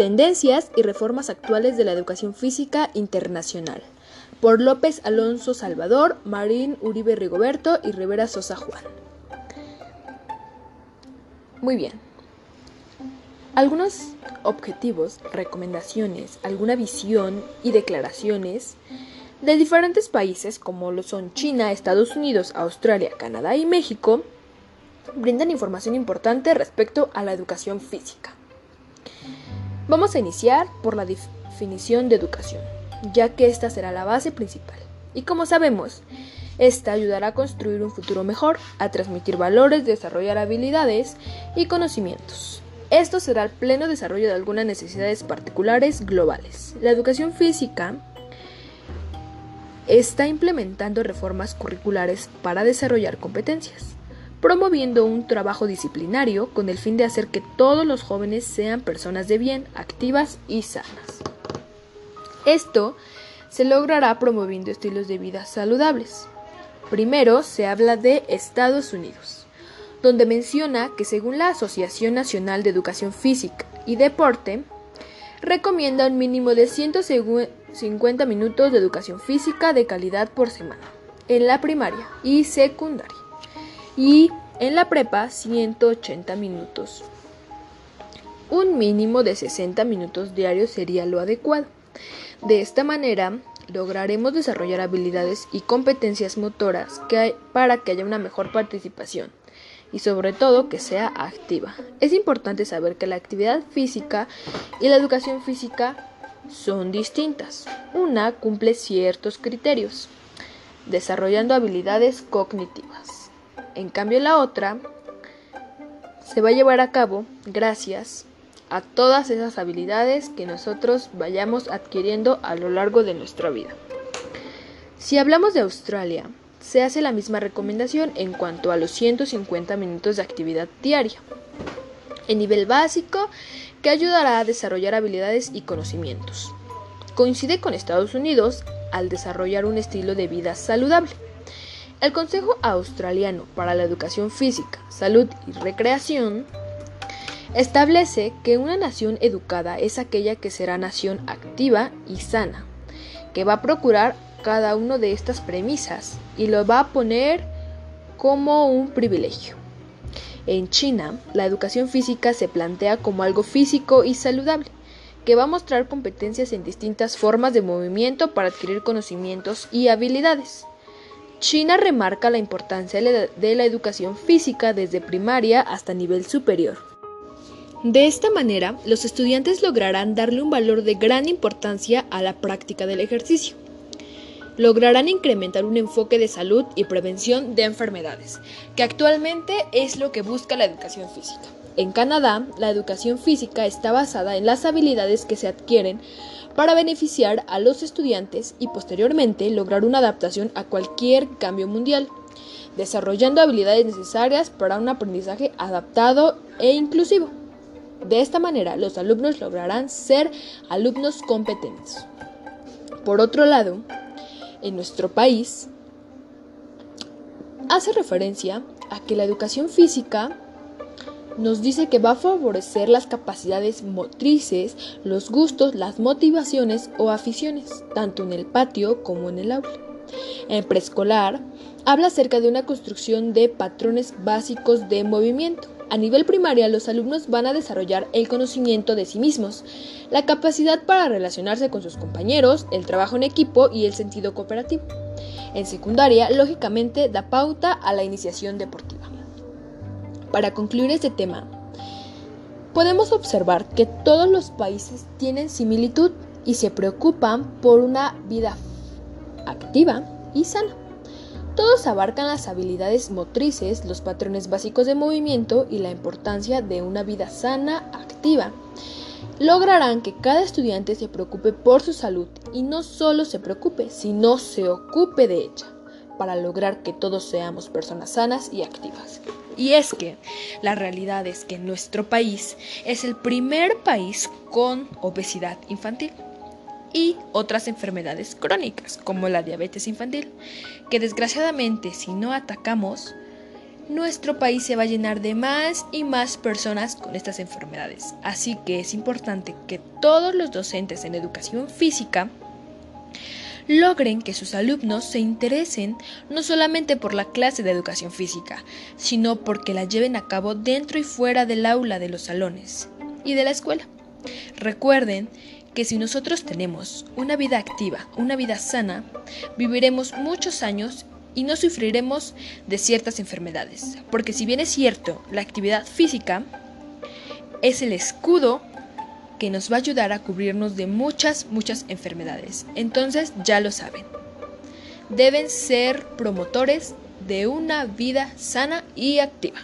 Tendencias y reformas actuales de la educación física internacional. Por López Alonso Salvador, Marín Uribe Rigoberto y Rivera Sosa Juan. Muy bien. Algunos objetivos, recomendaciones, alguna visión y declaraciones de diferentes países como lo son China, Estados Unidos, Australia, Canadá y México brindan información importante respecto a la educación física. Vamos a iniciar por la definición de educación, ya que esta será la base principal. Y como sabemos, esta ayudará a construir un futuro mejor, a transmitir valores, desarrollar habilidades y conocimientos. Esto será el pleno desarrollo de algunas necesidades particulares globales. La educación física está implementando reformas curriculares para desarrollar competencias promoviendo un trabajo disciplinario con el fin de hacer que todos los jóvenes sean personas de bien, activas y sanas. Esto se logrará promoviendo estilos de vida saludables. Primero se habla de Estados Unidos, donde menciona que según la Asociación Nacional de Educación Física y Deporte, recomienda un mínimo de 150 minutos de educación física de calidad por semana en la primaria y secundaria y en la prepa 180 minutos. Un mínimo de 60 minutos diarios sería lo adecuado. De esta manera, lograremos desarrollar habilidades y competencias motoras para que haya una mejor participación y sobre todo que sea activa. Es importante saber que la actividad física y la educación física son distintas. Una cumple ciertos criterios, desarrollando habilidades cognitivas. En cambio la otra se va a llevar a cabo gracias a todas esas habilidades que nosotros vayamos adquiriendo a lo largo de nuestra vida. Si hablamos de Australia, se hace la misma recomendación en cuanto a los 150 minutos de actividad diaria, en nivel básico, que ayudará a desarrollar habilidades y conocimientos. Coincide con Estados Unidos al desarrollar un estilo de vida saludable. El Consejo Australiano para la Educación Física, Salud y Recreación establece que una nación educada es aquella que será nación activa y sana, que va a procurar cada una de estas premisas y lo va a poner como un privilegio. En China, la educación física se plantea como algo físico y saludable, que va a mostrar competencias en distintas formas de movimiento para adquirir conocimientos y habilidades. China remarca la importancia de la educación física desde primaria hasta nivel superior. De esta manera, los estudiantes lograrán darle un valor de gran importancia a la práctica del ejercicio. Lograrán incrementar un enfoque de salud y prevención de enfermedades, que actualmente es lo que busca la educación física. En Canadá, la educación física está basada en las habilidades que se adquieren para beneficiar a los estudiantes y posteriormente lograr una adaptación a cualquier cambio mundial, desarrollando habilidades necesarias para un aprendizaje adaptado e inclusivo. De esta manera, los alumnos lograrán ser alumnos competentes. Por otro lado, en nuestro país, hace referencia a que la educación física nos dice que va a favorecer las capacidades motrices, los gustos, las motivaciones o aficiones, tanto en el patio como en el aula. En preescolar, habla acerca de una construcción de patrones básicos de movimiento. A nivel primaria, los alumnos van a desarrollar el conocimiento de sí mismos, la capacidad para relacionarse con sus compañeros, el trabajo en equipo y el sentido cooperativo. En secundaria, lógicamente, da pauta a la iniciación deportiva. Para concluir este tema, podemos observar que todos los países tienen similitud y se preocupan por una vida activa y sana. Todos abarcan las habilidades motrices, los patrones básicos de movimiento y la importancia de una vida sana, activa. Lograrán que cada estudiante se preocupe por su salud y no solo se preocupe, sino se ocupe de ella, para lograr que todos seamos personas sanas y activas. Y es que la realidad es que nuestro país es el primer país con obesidad infantil y otras enfermedades crónicas como la diabetes infantil, que desgraciadamente si no atacamos nuestro país se va a llenar de más y más personas con estas enfermedades. Así que es importante que todos los docentes en educación física logren que sus alumnos se interesen no solamente por la clase de educación física, sino porque la lleven a cabo dentro y fuera del aula de los salones y de la escuela. Recuerden que si nosotros tenemos una vida activa, una vida sana, viviremos muchos años y no sufriremos de ciertas enfermedades. Porque si bien es cierto, la actividad física es el escudo que nos va a ayudar a cubrirnos de muchas, muchas enfermedades. Entonces ya lo saben. Deben ser promotores de una vida sana y activa.